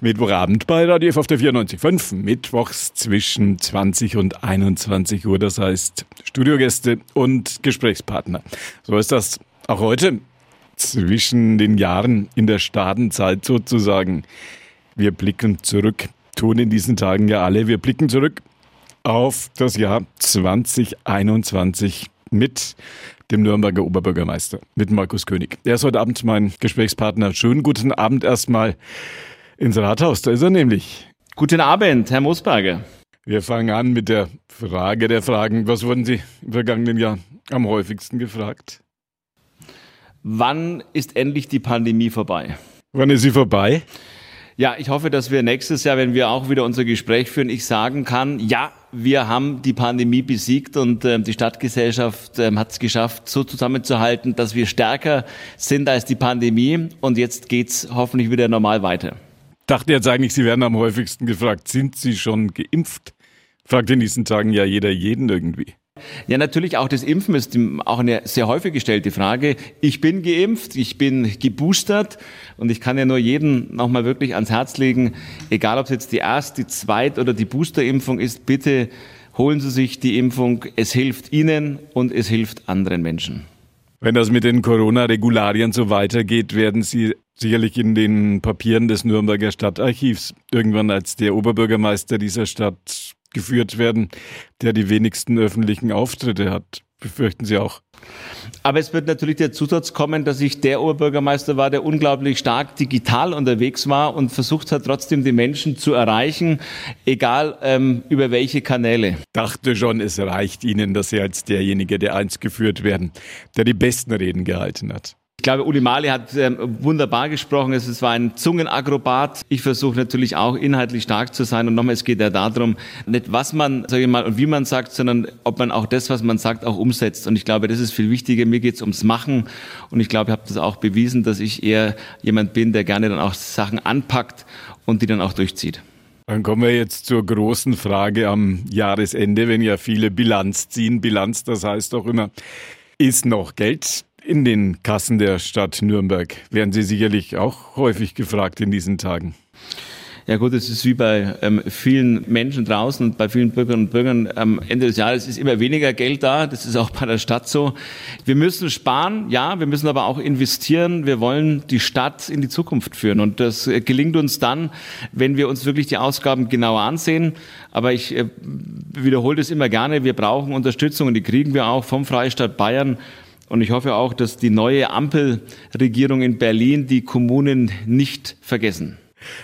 Mittwochabend bei Radio F auf der 94.5, mittwochs zwischen 20 und 21 Uhr. Das heißt Studiogäste und Gesprächspartner. So ist das auch heute zwischen den Jahren in der Stadenzeit sozusagen. Wir blicken zurück, tun in diesen Tagen ja alle. Wir blicken zurück auf das Jahr 2021 mit dem Nürnberger Oberbürgermeister, mit Markus König. Der ist heute Abend mein Gesprächspartner. Schönen guten Abend erstmal ins Rathaus. Da ist er nämlich. Guten Abend, Herr Mosberger. Wir fangen an mit der Frage der Fragen. Was wurden Sie im vergangenen Jahr am häufigsten gefragt? Wann ist endlich die Pandemie vorbei? Wann ist sie vorbei? Ja, ich hoffe, dass wir nächstes Jahr, wenn wir auch wieder unser Gespräch führen, ich sagen kann, ja, wir haben die Pandemie besiegt und äh, die Stadtgesellschaft äh, hat es geschafft, so zusammenzuhalten, dass wir stärker sind als die Pandemie und jetzt geht's hoffentlich wieder normal weiter. Dachte jetzt eigentlich, Sie werden am häufigsten gefragt, sind Sie schon geimpft? Fragt in diesen Tagen ja jeder jeden irgendwie. Ja, natürlich auch das Impfen ist auch eine sehr häufig gestellte Frage. Ich bin geimpft, ich bin geboostert und ich kann ja nur jedem nochmal wirklich ans Herz legen, egal ob es jetzt die erste, die zweite oder die Boosterimpfung ist, bitte holen Sie sich die Impfung. Es hilft Ihnen und es hilft anderen Menschen. Wenn das mit den Corona-Regularien so weitergeht, werden Sie sicherlich in den Papieren des Nürnberger Stadtarchivs irgendwann als der Oberbürgermeister dieser Stadt geführt werden, der die wenigsten öffentlichen Auftritte hat. Befürchten Sie auch? Aber es wird natürlich der Zusatz kommen, dass ich der Oberbürgermeister war, der unglaublich stark digital unterwegs war und versucht hat, trotzdem die Menschen zu erreichen, egal ähm, über welche Kanäle. Dachte schon, es reicht Ihnen, dass Sie als derjenige, der einst geführt werden, der die besten Reden gehalten hat. Ich glaube, Uli Mali hat ähm, wunderbar gesprochen. Es war ein Zungenakrobat. Ich versuche natürlich auch inhaltlich stark zu sein. Und nochmal, es geht ja darum, nicht was man, sage ich mal, und wie man sagt, sondern ob man auch das, was man sagt, auch umsetzt. Und ich glaube, das ist viel wichtiger. Mir geht es ums Machen. Und ich glaube, ich habe das auch bewiesen, dass ich eher jemand bin, der gerne dann auch Sachen anpackt und die dann auch durchzieht. Dann kommen wir jetzt zur großen Frage am Jahresende, wenn ja viele Bilanz ziehen. Bilanz, das heißt auch immer, ist noch Geld in den Kassen der Stadt Nürnberg werden Sie sicherlich auch häufig gefragt in diesen Tagen. Ja gut, es ist wie bei ähm, vielen Menschen draußen und bei vielen Bürgerinnen und Bürgern am Ende des Jahres ist immer weniger Geld da. Das ist auch bei der Stadt so. Wir müssen sparen, ja, wir müssen aber auch investieren. Wir wollen die Stadt in die Zukunft führen und das äh, gelingt uns dann, wenn wir uns wirklich die Ausgaben genauer ansehen. Aber ich äh, wiederhole das immer gerne. Wir brauchen Unterstützung und die kriegen wir auch vom Freistaat Bayern und ich hoffe auch, dass die neue Ampelregierung in Berlin die Kommunen nicht vergessen.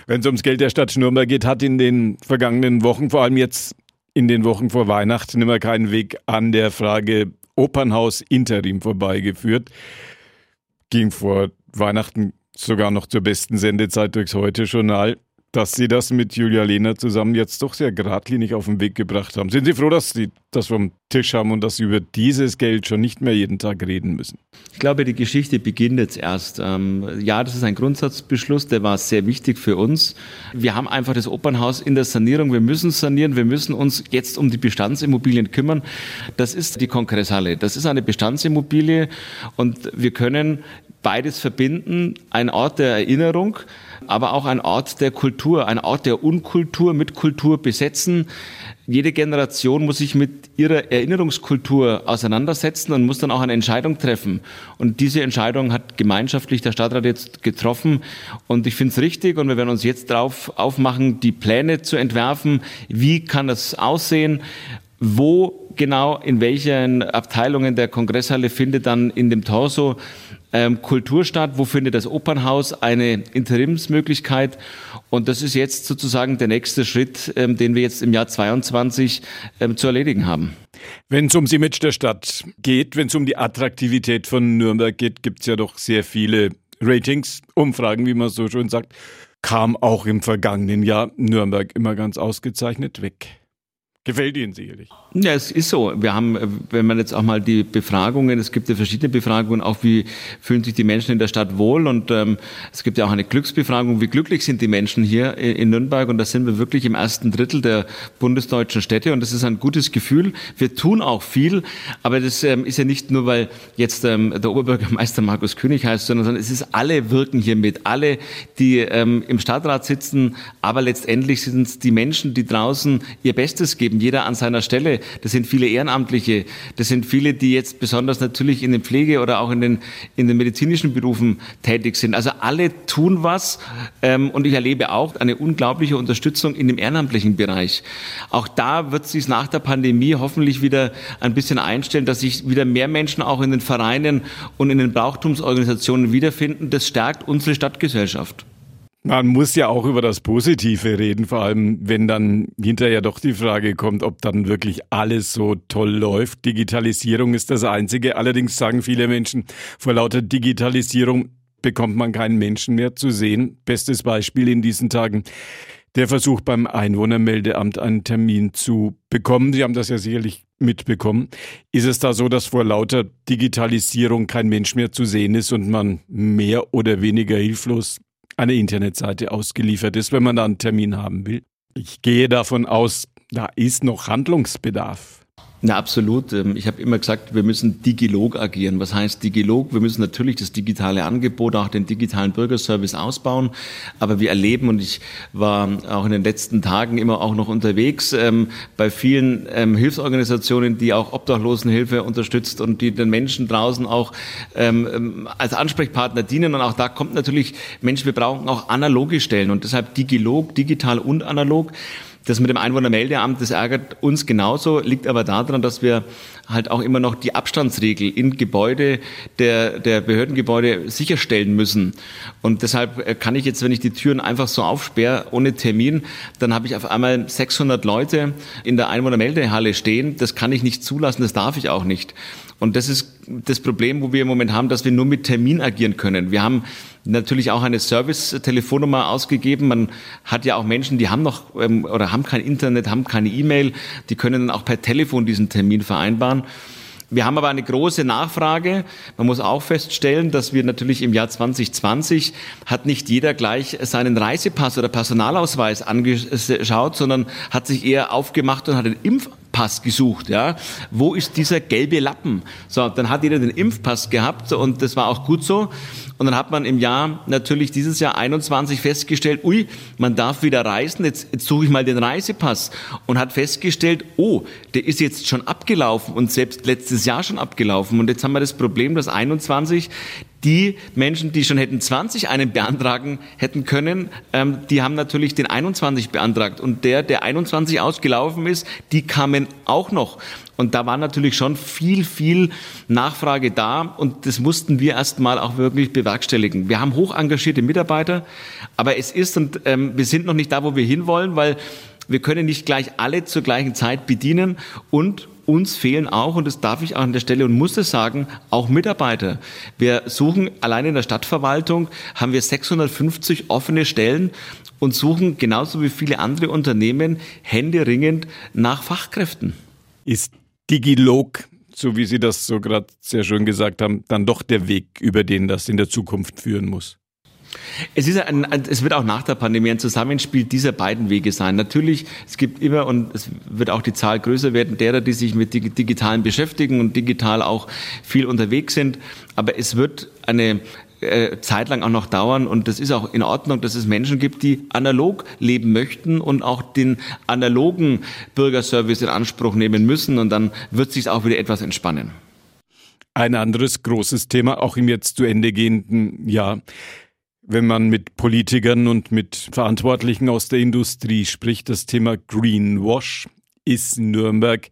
Wenn es ums Geld der Stadt Nürnberg geht, hat in den vergangenen Wochen, vor allem jetzt in den Wochen vor Weihnachten, immer keinen Weg an der Frage Opernhaus Interim vorbeigeführt. Ging vor Weihnachten sogar noch zur besten Sendezeit durchs Heute-Journal dass Sie das mit Julia Lehner zusammen jetzt doch sehr geradlinig auf den Weg gebracht haben. Sind Sie froh, dass Sie das vom Tisch haben und dass Sie über dieses Geld schon nicht mehr jeden Tag reden müssen? Ich glaube, die Geschichte beginnt jetzt erst. Ähm, ja, das ist ein Grundsatzbeschluss, der war sehr wichtig für uns. Wir haben einfach das Opernhaus in der Sanierung. Wir müssen sanieren. Wir müssen uns jetzt um die Bestandsimmobilien kümmern. Das ist die Kongresshalle. Das ist eine Bestandsimmobilie und wir können beides verbinden. Ein Ort der Erinnerung, aber auch ein Ort der Kultur, ein Ort der Unkultur mit Kultur besetzen. Jede Generation muss sich mit ihrer Erinnerungskultur auseinandersetzen und muss dann auch eine Entscheidung treffen. Und diese Entscheidung hat gemeinschaftlich der Stadtrat jetzt getroffen. Und ich finde es richtig und wir werden uns jetzt darauf aufmachen, die Pläne zu entwerfen. Wie kann das aussehen? Wo genau, in welchen Abteilungen der Kongresshalle findet dann in dem Torso ähm, Kultur wo findet das Opernhaus eine Interimsmöglichkeit. Und das ist jetzt sozusagen der nächste Schritt, ähm, den wir jetzt im Jahr 22 ähm, zu erledigen haben. Wenn es ums Image der Stadt geht, wenn es um die Attraktivität von Nürnberg geht, gibt es ja doch sehr viele Ratings, Umfragen, wie man so schön sagt, kam auch im vergangenen Jahr Nürnberg immer ganz ausgezeichnet weg. Gefällt Ihnen sicherlich. Ja, es ist so. Wir haben, wenn man jetzt auch mal die Befragungen, es gibt ja verschiedene Befragungen, auch wie fühlen sich die Menschen in der Stadt wohl? Und ähm, es gibt ja auch eine Glücksbefragung, wie glücklich sind die Menschen hier in Nürnberg? Und da sind wir wirklich im ersten Drittel der bundesdeutschen Städte. Und das ist ein gutes Gefühl. Wir tun auch viel, aber das ähm, ist ja nicht nur, weil jetzt ähm, der Oberbürgermeister Markus König heißt, sondern es ist alle wirken hier mit, alle, die ähm, im Stadtrat sitzen, aber letztendlich sind es die Menschen, die draußen ihr Bestes geben geben, jeder an seiner Stelle. Das sind viele Ehrenamtliche, das sind viele, die jetzt besonders natürlich in den Pflege- oder auch in den, in den medizinischen Berufen tätig sind. Also alle tun was ähm, und ich erlebe auch eine unglaubliche Unterstützung in dem ehrenamtlichen Bereich. Auch da wird sich nach der Pandemie hoffentlich wieder ein bisschen einstellen, dass sich wieder mehr Menschen auch in den Vereinen und in den Brauchtumsorganisationen wiederfinden. Das stärkt unsere Stadtgesellschaft. Man muss ja auch über das Positive reden, vor allem wenn dann hinterher doch die Frage kommt, ob dann wirklich alles so toll läuft. Digitalisierung ist das Einzige. Allerdings sagen viele Menschen, vor lauter Digitalisierung bekommt man keinen Menschen mehr zu sehen. Bestes Beispiel in diesen Tagen. Der Versuch beim Einwohnermeldeamt einen Termin zu bekommen. Sie haben das ja sicherlich mitbekommen. Ist es da so, dass vor lauter Digitalisierung kein Mensch mehr zu sehen ist und man mehr oder weniger hilflos eine Internetseite ausgeliefert ist, wenn man da einen Termin haben will. Ich gehe davon aus, da ist noch Handlungsbedarf. Na, absolut. Ähm, ich habe immer gesagt, wir müssen digilog agieren. Was heißt digilog? Wir müssen natürlich das digitale Angebot, auch den digitalen Bürgerservice ausbauen. Aber wir erleben, und ich war auch in den letzten Tagen immer auch noch unterwegs, ähm, bei vielen ähm, Hilfsorganisationen, die auch Obdachlosenhilfe unterstützt und die den Menschen draußen auch ähm, ähm, als Ansprechpartner dienen. Und auch da kommt natürlich, Mensch, wir brauchen auch analoge Stellen. Und deshalb digilog, digital und analog. Das mit dem Einwohnermeldeamt, das ärgert uns genauso, liegt aber daran, dass wir halt auch immer noch die Abstandsregel in Gebäude der, der Behördengebäude sicherstellen müssen. Und deshalb äh, kann ich jetzt, wenn ich die Türen einfach so aufsperre, ohne Termin, dann habe ich auf einmal 600 Leute in der Einwohnermeldehalle stehen. Das kann ich nicht zulassen, das darf ich auch nicht. Und das ist das Problem, wo wir im Moment haben, dass wir nur mit Termin agieren können. Wir haben natürlich auch eine Service-Telefonnummer ausgegeben. Man hat ja auch Menschen, die haben noch ähm, oder haben kein Internet, haben keine E-Mail, die können dann auch per Telefon diesen Termin vereinbaren. Wir haben aber eine große Nachfrage. Man muss auch feststellen, dass wir natürlich im Jahr 2020 hat nicht jeder gleich seinen Reisepass oder Personalausweis angeschaut, sondern hat sich eher aufgemacht und hat den Impfpass gesucht. Ja, wo ist dieser gelbe Lappen? So, dann hat jeder den Impfpass gehabt und das war auch gut so. Und dann hat man im Jahr natürlich dieses Jahr 21 festgestellt, ui, man darf wieder reisen, jetzt, jetzt suche ich mal den Reisepass und hat festgestellt, oh, der ist jetzt schon abgelaufen und selbst letztes Jahr schon abgelaufen. Und jetzt haben wir das Problem, dass 21 die Menschen, die schon hätten 20 einen beantragen hätten können, ähm, die haben natürlich den 21 beantragt. Und der, der 21 ausgelaufen ist, die kamen auch noch. Und da war natürlich schon viel, viel Nachfrage da. Und das mussten wir erstmal auch wirklich bewerkstelligen. Wir haben hoch engagierte Mitarbeiter, aber es ist, und ähm, wir sind noch nicht da, wo wir hinwollen, weil wir können nicht gleich alle zur gleichen Zeit bedienen und uns fehlen auch, und das darf ich auch an der Stelle und muss es sagen, auch Mitarbeiter. Wir suchen allein in der Stadtverwaltung haben wir 650 offene Stellen und suchen genauso wie viele andere Unternehmen händeringend nach Fachkräften. Ist Digilog, so wie Sie das so gerade sehr schön gesagt haben, dann doch der Weg, über den das in der Zukunft führen muss? Es, ist ein, es wird auch nach der Pandemie ein Zusammenspiel dieser beiden Wege sein. Natürlich, es gibt immer und es wird auch die Zahl größer werden derer, die sich mit Digitalen beschäftigen und digital auch viel unterwegs sind. Aber es wird eine äh, Zeit lang auch noch dauern und das ist auch in Ordnung, dass es Menschen gibt, die analog leben möchten und auch den analogen Bürgerservice in Anspruch nehmen müssen und dann wird sich auch wieder etwas entspannen. Ein anderes großes Thema, auch im jetzt zu Ende gehenden Jahr, wenn man mit Politikern und mit Verantwortlichen aus der Industrie spricht, das Thema Greenwash. Ist Nürnberg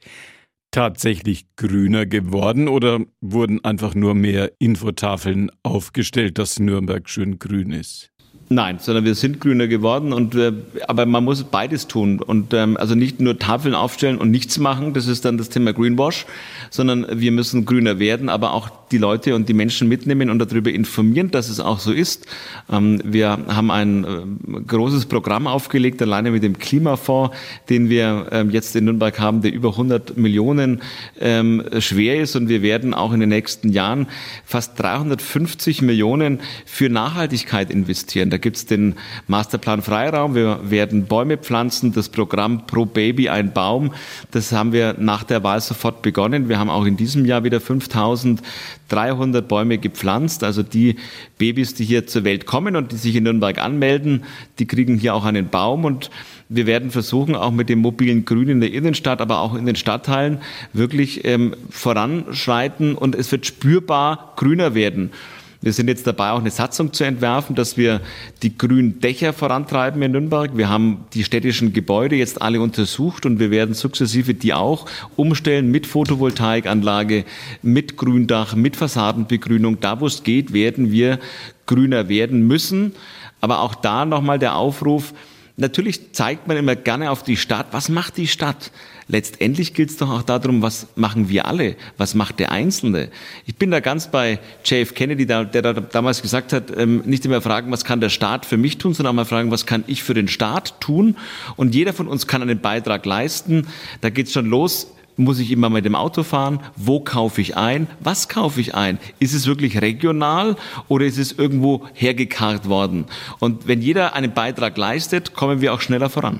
tatsächlich grüner geworden oder wurden einfach nur mehr Infotafeln aufgestellt, dass Nürnberg schön grün ist? Nein, sondern wir sind grüner geworden und äh, aber man muss beides tun und ähm, also nicht nur Tafeln aufstellen und nichts machen, das ist dann das Thema Greenwash, sondern wir müssen grüner werden, aber auch die Leute und die Menschen mitnehmen und darüber informieren, dass es auch so ist. Ähm, wir haben ein äh, großes Programm aufgelegt, alleine mit dem Klimafonds, den wir ähm, jetzt in Nürnberg haben, der über 100 Millionen ähm, schwer ist. Und wir werden auch in den nächsten Jahren fast 350 Millionen für Nachhaltigkeit investieren. Da gibt es den Masterplan Freiraum. Wir werden Bäume pflanzen, das Programm Pro Baby ein Baum. Das haben wir nach der Wahl sofort begonnen. Wir haben auch in diesem Jahr wieder 5000 300 Bäume gepflanzt. Also die Babys, die hier zur Welt kommen und die sich in Nürnberg anmelden, die kriegen hier auch einen Baum und wir werden versuchen, auch mit dem mobilen Grün in der Innenstadt, aber auch in den Stadtteilen wirklich ähm, voranschreiten und es wird spürbar grüner werden. Wir sind jetzt dabei, auch eine Satzung zu entwerfen, dass wir die grünen Dächer vorantreiben in Nürnberg. Wir haben die städtischen Gebäude jetzt alle untersucht und wir werden sukzessive die auch umstellen mit Photovoltaikanlage, mit Gründach, mit Fassadenbegrünung. Da, wo es geht, werden wir grüner werden müssen. Aber auch da nochmal der Aufruf, Natürlich zeigt man immer gerne auf die Stadt. Was macht die Stadt? Letztendlich gilt es doch auch darum, was machen wir alle? Was macht der Einzelne? Ich bin da ganz bei JF Kennedy, der, da damals gesagt hat, ähm, nicht immer fragen, was kann der Staat für mich tun, sondern mal fragen, was kann ich für den Staat tun? Und jeder von uns kann einen Beitrag leisten. Da geht's schon los muss ich immer mit dem Auto fahren? Wo kaufe ich ein? Was kaufe ich ein? Ist es wirklich regional oder ist es irgendwo hergekarrt worden? Und wenn jeder einen Beitrag leistet, kommen wir auch schneller voran.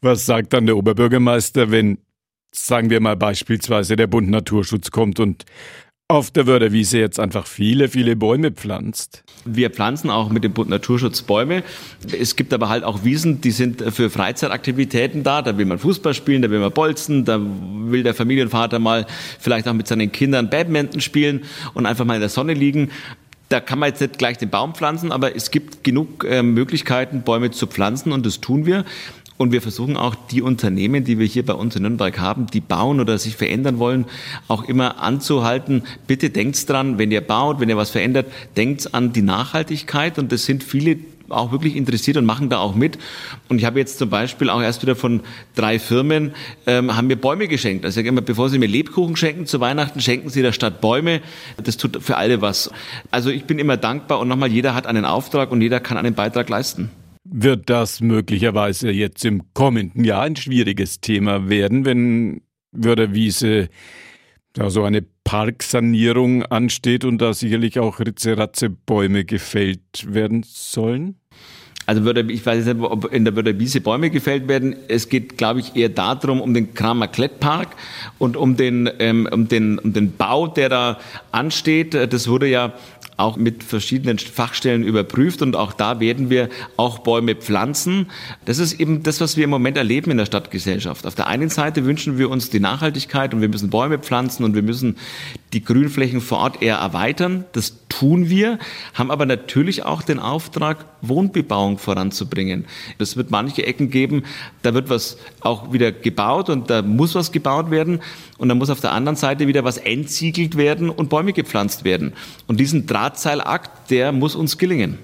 Was sagt dann der Oberbürgermeister, wenn, sagen wir mal beispielsweise, der Bund Naturschutz kommt und auf der Wörderwiese jetzt einfach viele, viele Bäume pflanzt. Wir pflanzen auch mit dem Bund Naturschutz Bäume. Es gibt aber halt auch Wiesen, die sind für Freizeitaktivitäten da. Da will man Fußball spielen, da will man bolzen, da will der Familienvater mal vielleicht auch mit seinen Kindern Badminton spielen und einfach mal in der Sonne liegen. Da kann man jetzt nicht gleich den Baum pflanzen, aber es gibt genug äh, Möglichkeiten, Bäume zu pflanzen und das tun wir. Und wir versuchen auch die Unternehmen, die wir hier bei uns in Nürnberg haben, die bauen oder sich verändern wollen, auch immer anzuhalten. Bitte denkt dran, wenn ihr baut, wenn ihr was verändert, denkt an die Nachhaltigkeit. Und das sind viele auch wirklich interessiert und machen da auch mit. Und ich habe jetzt zum Beispiel auch erst wieder von drei Firmen, ähm, haben mir Bäume geschenkt. Also ich sage immer, bevor Sie mir Lebkuchen schenken zu Weihnachten, schenken Sie der Stadt Bäume. Das tut für alle was. Also ich bin immer dankbar und nochmal, jeder hat einen Auftrag und jeder kann einen Beitrag leisten. Wird das möglicherweise jetzt im kommenden Jahr ein schwieriges Thema werden, wenn Wörderwiese da so eine Parksanierung ansteht und da sicherlich auch Ritze-Ratze-Bäume gefällt werden sollen? Also ich weiß nicht, ob in der Wörderwiese Bäume gefällt werden. Es geht, glaube ich, eher darum, um den Kramer Klettpark und um den, ähm, um den, um den Bau, der da ansteht. Das wurde ja auch mit verschiedenen Fachstellen überprüft und auch da werden wir auch Bäume pflanzen. Das ist eben das, was wir im Moment erleben in der Stadtgesellschaft. Auf der einen Seite wünschen wir uns die Nachhaltigkeit und wir müssen Bäume pflanzen und wir müssen die Grünflächen vor Ort eher erweitern. Das tun wir, haben aber natürlich auch den Auftrag, Wohnbebauung voranzubringen. Es wird manche Ecken geben, da wird was auch wieder gebaut und da muss was gebaut werden und da muss auf der anderen Seite wieder was entsiegelt werden und Bäume gepflanzt werden. Und diesen Drahtseilakt, der muss uns gelingen.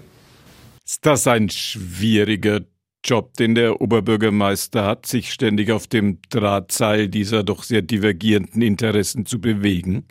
Ist das ein schwieriger Job, den der Oberbürgermeister hat, sich ständig auf dem Drahtseil dieser doch sehr divergierenden Interessen zu bewegen?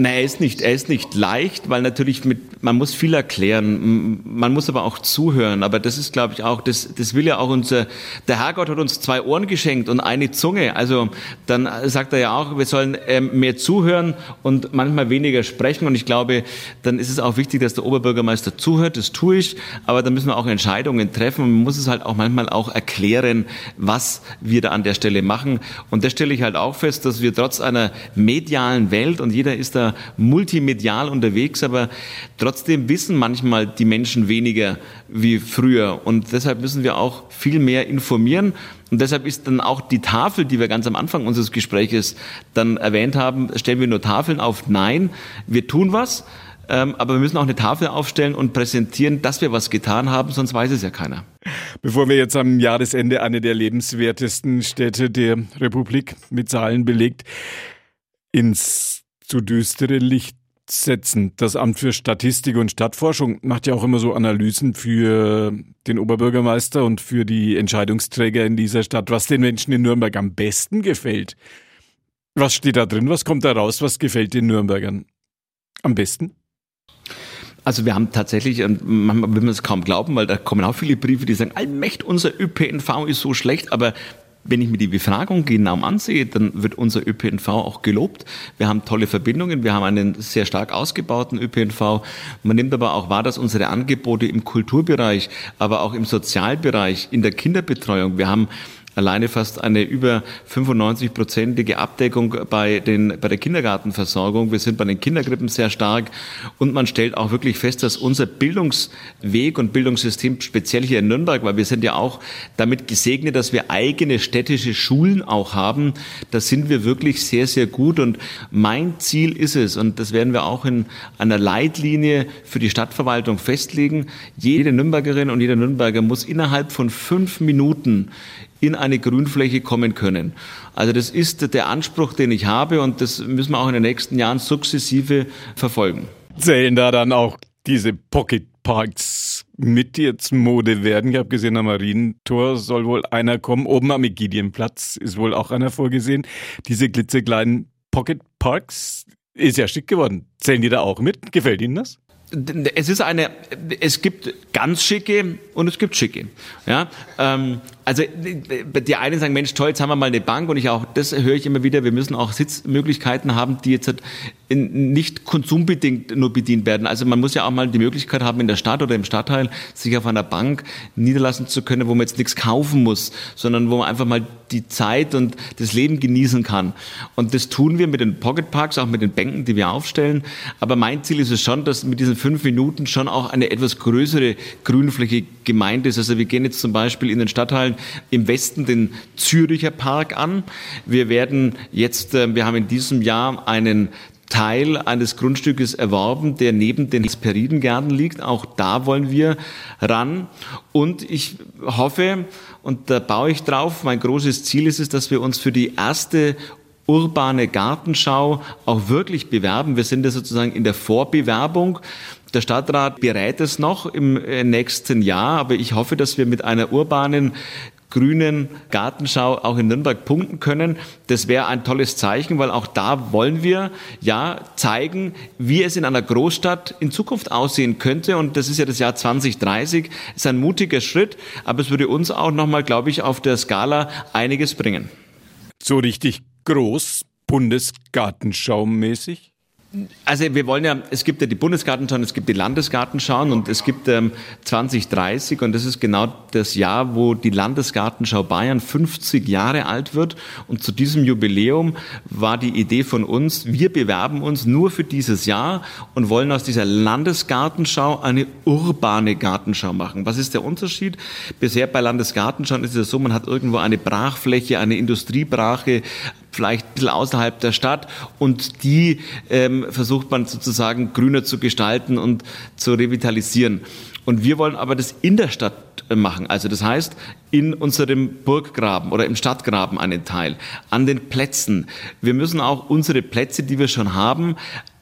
Nein, er ist nicht, er ist nicht leicht, weil natürlich mit, man muss viel erklären, man muss aber auch zuhören. Aber das ist, glaube ich, auch, das, das will ja auch unser, der Herrgott hat uns zwei Ohren geschenkt und eine Zunge. Also dann sagt er ja auch, wir sollen ähm, mehr zuhören und manchmal weniger sprechen. Und ich glaube, dann ist es auch wichtig, dass der Oberbürgermeister zuhört. Das tue ich. Aber dann müssen wir auch Entscheidungen treffen. Und man muss es halt auch manchmal auch erklären, was wir da an der Stelle machen. Und das stelle ich halt auch fest, dass wir trotz einer medialen Welt und jeder ist da multimedial unterwegs, aber trotzdem wissen manchmal die Menschen weniger wie früher. Und deshalb müssen wir auch viel mehr informieren. Und deshalb ist dann auch die Tafel, die wir ganz am Anfang unseres Gespräches dann erwähnt haben, stellen wir nur Tafeln auf? Nein, wir tun was. Ähm, aber wir müssen auch eine Tafel aufstellen und präsentieren, dass wir was getan haben, sonst weiß es ja keiner. Bevor wir jetzt am Jahresende eine der lebenswertesten Städte der Republik mit Zahlen belegt, ins zu düstere Licht setzen. Das Amt für Statistik und Stadtforschung macht ja auch immer so Analysen für den Oberbürgermeister und für die Entscheidungsträger in dieser Stadt, was den Menschen in Nürnberg am besten gefällt. Was steht da drin? Was kommt da raus? Was gefällt den Nürnbergern? am besten? Also wir haben tatsächlich, manchmal will man es kaum glauben, weil da kommen auch viele Briefe, die sagen, allmächt, unser ÖPNV ist so schlecht, aber wenn ich mir die Befragung genau ansehe, dann wird unser ÖPNV auch gelobt. Wir haben tolle Verbindungen, wir haben einen sehr stark ausgebauten ÖPNV. Man nimmt aber auch wahr, dass unsere Angebote im Kulturbereich, aber auch im Sozialbereich, in der Kinderbetreuung, wir haben alleine fast eine über 95-prozentige Abdeckung bei, den, bei der Kindergartenversorgung. Wir sind bei den Kindergrippen sehr stark und man stellt auch wirklich fest, dass unser Bildungsweg und Bildungssystem speziell hier in Nürnberg, weil wir sind ja auch damit gesegnet, dass wir eigene städtische Schulen auch haben, da sind wir wirklich sehr, sehr gut und mein Ziel ist es, und das werden wir auch in einer Leitlinie für die Stadtverwaltung festlegen, jede Nürnbergerin und jeder Nürnberger muss innerhalb von fünf Minuten in eine Grünfläche kommen können. Also das ist der Anspruch, den ich habe und das müssen wir auch in den nächsten Jahren sukzessive verfolgen. Zählen da dann auch diese Pocket Parks mit jetzt Mode werden? Ich habe gesehen, am Marientor soll wohl einer kommen. Oben am Egidienplatz ist wohl auch einer vorgesehen. Diese glitzekleinen Pocket Parks ist ja schick geworden. Zählen die da auch mit? Gefällt Ihnen das? Es ist eine, es gibt ganz schicke und es gibt schicke. Ja, ähm, also die einen sagen, Mensch, toll, jetzt haben wir mal eine Bank und ich auch, das höre ich immer wieder, wir müssen auch Sitzmöglichkeiten haben, die jetzt nicht konsumbedingt nur bedient werden. Also man muss ja auch mal die Möglichkeit haben, in der Stadt oder im Stadtteil sich auf einer Bank niederlassen zu können, wo man jetzt nichts kaufen muss, sondern wo man einfach mal die Zeit und das Leben genießen kann. Und das tun wir mit den Pocket Parks, auch mit den Bänken, die wir aufstellen. Aber mein Ziel ist es schon, dass mit diesen fünf Minuten schon auch eine etwas größere Grünfläche gemeint ist. Also wir gehen jetzt zum Beispiel in den Stadtteilen im Westen den Züricher Park an. Wir werden jetzt, äh, wir haben in diesem Jahr einen Teil eines Grundstückes erworben, der neben den Hesperidengärten liegt. Auch da wollen wir ran. Und ich hoffe, und da baue ich drauf, mein großes Ziel ist es, dass wir uns für die erste urbane Gartenschau auch wirklich bewerben. Wir sind ja sozusagen in der Vorbewerbung. Der Stadtrat berät es noch im äh, nächsten Jahr, aber ich hoffe, dass wir mit einer urbanen grünen Gartenschau auch in Nürnberg punkten können. Das wäre ein tolles Zeichen, weil auch da wollen wir ja zeigen, wie es in einer Großstadt in Zukunft aussehen könnte. Und das ist ja das Jahr 2030. Das ist ein mutiger Schritt, aber es würde uns auch nochmal, glaube ich, auf der Skala einiges bringen. So richtig groß, Bundesgartenschau mäßig? Also wir wollen ja, es gibt ja die Bundesgartenschauen, es gibt die Landesgartenschauen und es gibt ähm, 2030 und das ist genau das Jahr, wo die Landesgartenschau Bayern 50 Jahre alt wird und zu diesem Jubiläum war die Idee von uns, wir bewerben uns nur für dieses Jahr und wollen aus dieser Landesgartenschau eine urbane Gartenschau machen. Was ist der Unterschied? Bisher bei Landesgartenschauen ist es so, man hat irgendwo eine Brachfläche, eine Industriebrache, vielleicht ein bisschen außerhalb der Stadt und die ähm, versucht man sozusagen grüner zu gestalten und zu revitalisieren. Und wir wollen aber das in der Stadt äh, machen. Also das heißt, in unserem Burggraben oder im Stadtgraben einen Teil, an den Plätzen. Wir müssen auch unsere Plätze, die wir schon haben,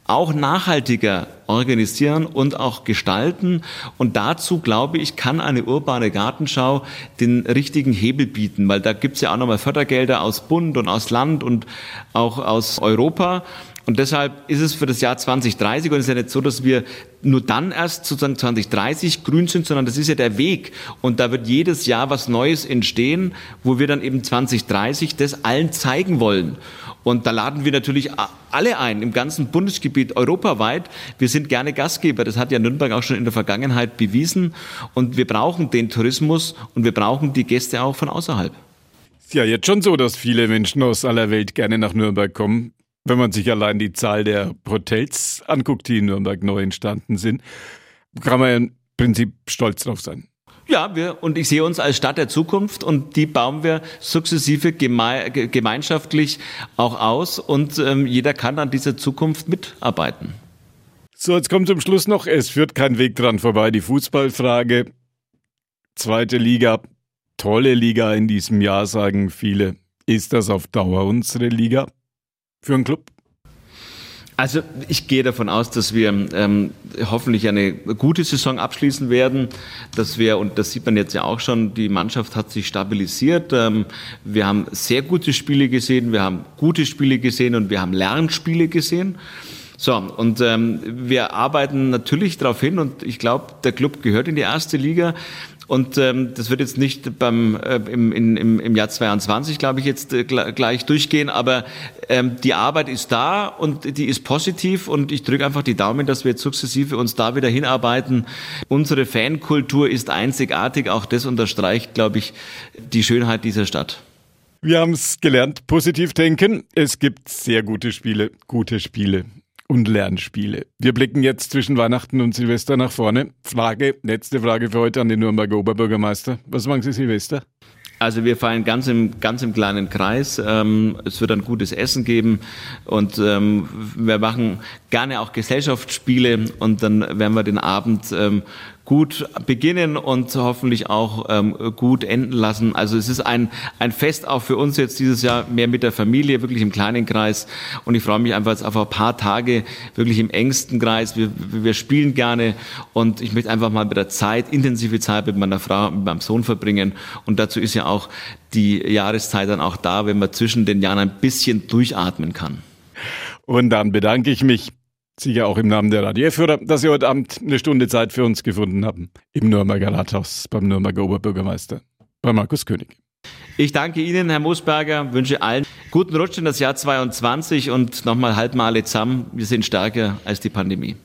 auch nachhaltiger organisieren und auch gestalten. Und dazu, glaube ich, kann eine urbane Gartenschau den richtigen Hebel bieten, weil da gibt es ja auch nochmal Fördergelder aus Bund und aus Land und auch aus Europa. Und deshalb ist es für das Jahr 2030 und es ist ja nicht so, dass wir nur dann erst sozusagen 2030 grün sind, sondern das ist ja der Weg. Und da wird jedes Jahr was Neues entstehen, wo wir dann eben 2030 das allen zeigen wollen. Und da laden wir natürlich alle ein, im ganzen Bundesgebiet, europaweit. Wir sind gerne Gastgeber. Das hat ja Nürnberg auch schon in der Vergangenheit bewiesen. Und wir brauchen den Tourismus und wir brauchen die Gäste auch von außerhalb. Ist ja jetzt schon so, dass viele Menschen aus aller Welt gerne nach Nürnberg kommen. Wenn man sich allein die Zahl der Hotels anguckt, die in Nürnberg neu entstanden sind, kann man ja im Prinzip stolz drauf sein. Ja, wir, und ich sehe uns als Stadt der Zukunft und die bauen wir sukzessive geme gemeinschaftlich auch aus und ähm, jeder kann an dieser Zukunft mitarbeiten. So, jetzt kommt zum Schluss noch, es führt kein Weg dran vorbei, die Fußballfrage. Zweite Liga, tolle Liga in diesem Jahr, sagen viele. Ist das auf Dauer unsere Liga? Für einen Club? Also ich gehe davon aus, dass wir ähm, hoffentlich eine gute Saison abschließen werden, dass wir, und das sieht man jetzt ja auch schon, die Mannschaft hat sich stabilisiert. Ähm, wir haben sehr gute Spiele gesehen, wir haben gute Spiele gesehen und wir haben Lernspiele gesehen. So, und ähm, wir arbeiten natürlich darauf hin und ich glaube, der Club gehört in die erste Liga. Und ähm, das wird jetzt nicht beim, äh, im, im, im Jahr 22, glaube ich, jetzt äh, gleich durchgehen, aber ähm, die Arbeit ist da und die ist positiv und ich drücke einfach die Daumen, dass wir jetzt sukzessive uns da wieder hinarbeiten. Unsere Fankultur ist einzigartig, auch das unterstreicht, glaube ich, die Schönheit dieser Stadt. Wir haben es gelernt, positiv denken. Es gibt sehr gute Spiele, gute Spiele und Lernspiele. Wir blicken jetzt zwischen Weihnachten und Silvester nach vorne. Frage, letzte Frage für heute an den Nürnberger Oberbürgermeister. Was machen Sie Silvester? Also wir feiern ganz im, ganz im kleinen Kreis. Ähm, es wird ein gutes Essen geben und ähm, wir machen gerne auch Gesellschaftsspiele und dann werden wir den Abend ähm, gut beginnen und hoffentlich auch ähm, gut enden lassen. Also es ist ein, ein Fest auch für uns jetzt dieses Jahr mehr mit der Familie, wirklich im kleinen Kreis. Und ich freue mich einfach jetzt auf ein paar Tage wirklich im engsten Kreis. Wir, wir spielen gerne und ich möchte einfach mal mit der Zeit, intensive Zeit mit meiner Frau, mit meinem Sohn verbringen. Und dazu ist ja auch die Jahreszeit dann auch da, wenn man zwischen den Jahren ein bisschen durchatmen kann. Und dann bedanke ich mich sicher auch im Namen der Radioführer, dass Sie heute Abend eine Stunde Zeit für uns gefunden haben. Im Nürnberger Rathaus, beim Nürnberger Oberbürgermeister, bei Markus König. Ich danke Ihnen, Herr Moosberger, wünsche allen guten Rutsch in das Jahr 22 und nochmal halten wir alle zusammen. Wir sind stärker als die Pandemie.